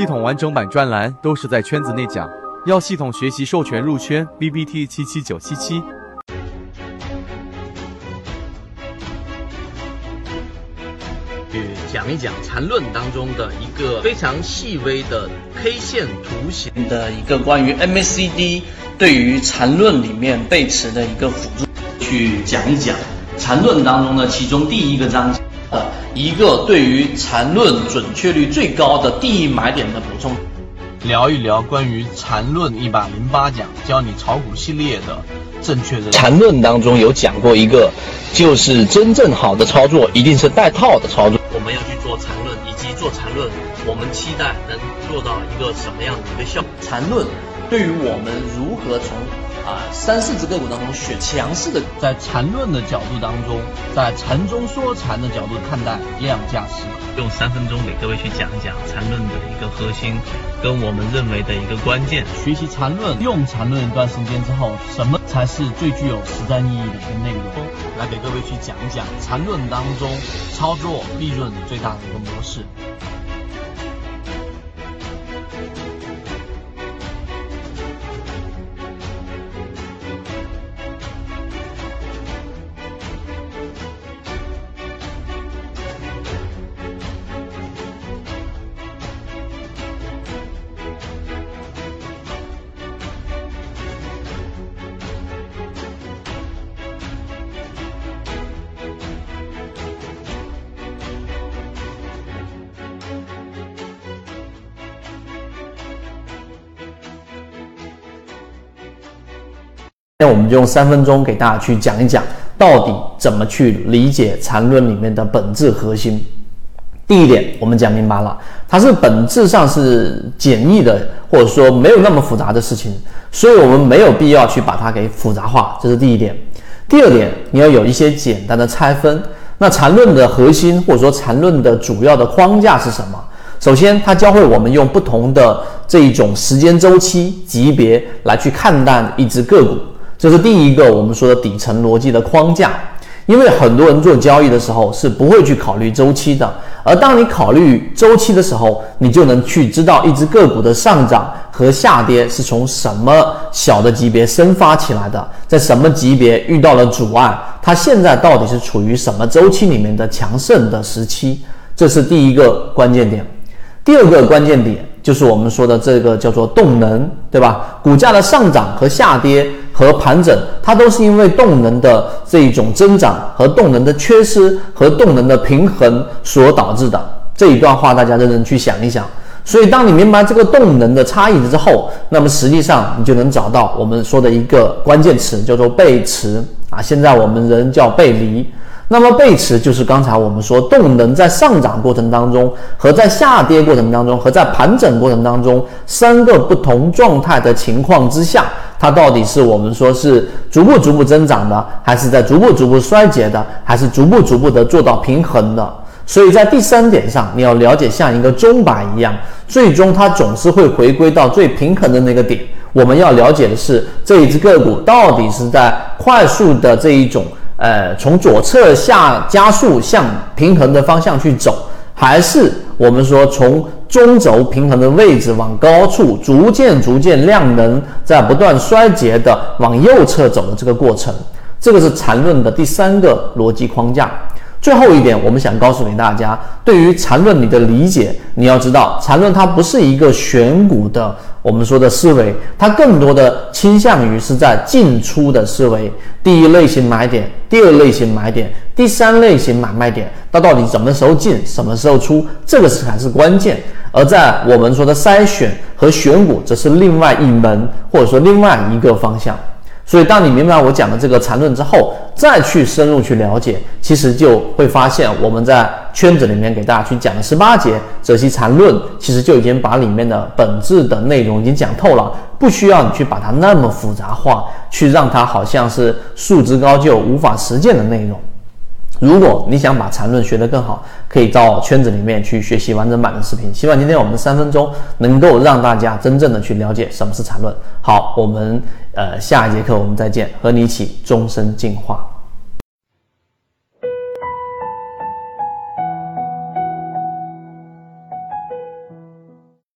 系统完整版专栏都是在圈子内讲，要系统学习授权入圈，B B T 七七九七七。去讲一讲缠论当中的一个非常细微的 K 线图形的一个关于 MACD 对于缠论里面背驰的一个辅助，去讲一讲缠论当中的其中第一个章节。呃，一个对于缠论准确率最高的第一买点的补充，聊一聊关于缠论一百零八讲教你炒股系列的正确的缠论当中有讲过一个，就是真正好的操作一定是带套的操作。我们要去做缠论，以及做缠论，我们期待能做到一个什么样的一个效果？缠论对于我们如何从啊，三四只个股当中选强势的，在缠论的角度当中，在缠中说禅的角度看待量价时，用三分钟给各位去讲一讲缠论的一个核心，跟我们认为的一个关键。学习缠论，用缠论一段时间之后，什么才是最具有实战意义的一个内容？来给各位去讲一讲缠论当中操作利润最大的一个模式。那我们就用三分钟给大家去讲一讲，到底怎么去理解缠论里面的本质核心。第一点，我们讲明白了，它是本质上是简易的，或者说没有那么复杂的事情，所以我们没有必要去把它给复杂化，这是第一点。第二点，你要有一些简单的拆分。那缠论的核心，或者说缠论的主要的框架是什么？首先，它教会我们用不同的这一种时间周期级别来去看待一只个股。这是第一个我们说的底层逻辑的框架，因为很多人做交易的时候是不会去考虑周期的，而当你考虑周期的时候，你就能去知道一只个股的上涨和下跌是从什么小的级别生发起来的，在什么级别遇到了阻碍，它现在到底是处于什么周期里面的强盛的时期，这是第一个关键点。第二个关键点就是我们说的这个叫做动能，对吧？股价的上涨和下跌。和盘整，它都是因为动能的这一种增长和动能的缺失和动能的平衡所导致的。这一段话大家认真去想一想。所以，当你明白这个动能的差异之后，那么实际上你就能找到我们说的一个关键词，叫做背驰啊。现在我们人叫背离。那么背驰就是刚才我们说动能在上涨过程当中和在下跌过程当中和在盘整过程当中三个不同状态的情况之下。它到底是我们说是逐步逐步增长的，还是在逐步逐步衰竭的，还是逐步逐步的做到平衡的？所以在第三点上，你要了解像一个钟摆一样，最终它总是会回归到最平衡的那个点。我们要了解的是这一只个股到底是在快速的这一种呃从左侧下加速向平衡的方向去走，还是我们说从。中轴平衡的位置往高处逐渐逐渐量能在不断衰竭的往右侧走的这个过程，这个是缠论的第三个逻辑框架。最后一点，我们想告诉给大家，对于缠论你的理解，你要知道，缠论它不是一个选股的我们说的思维，它更多的倾向于是在进出的思维。第一类型买点，第二类型买点，第三类型买卖点，它到底什么时候进，什么时候出，这个是才是关键。而在我们说的筛选和选股，则是另外一门或者说另外一个方向。所以，当你明白我讲的这个缠论之后，再去深入去了解，其实就会发现我们在圈子里面给大家去讲的十八节泽熙缠论，其实就已经把里面的本质的内容已经讲透了，不需要你去把它那么复杂化，去让它好像是束之高就、无法实践的内容。如果你想把缠论学得更好，可以到圈子里面去学习完整版的视频。希望今天我们三分钟能够让大家真正的去了解什么是缠论。好，我们呃下一节课我们再见，和你一起终身进化。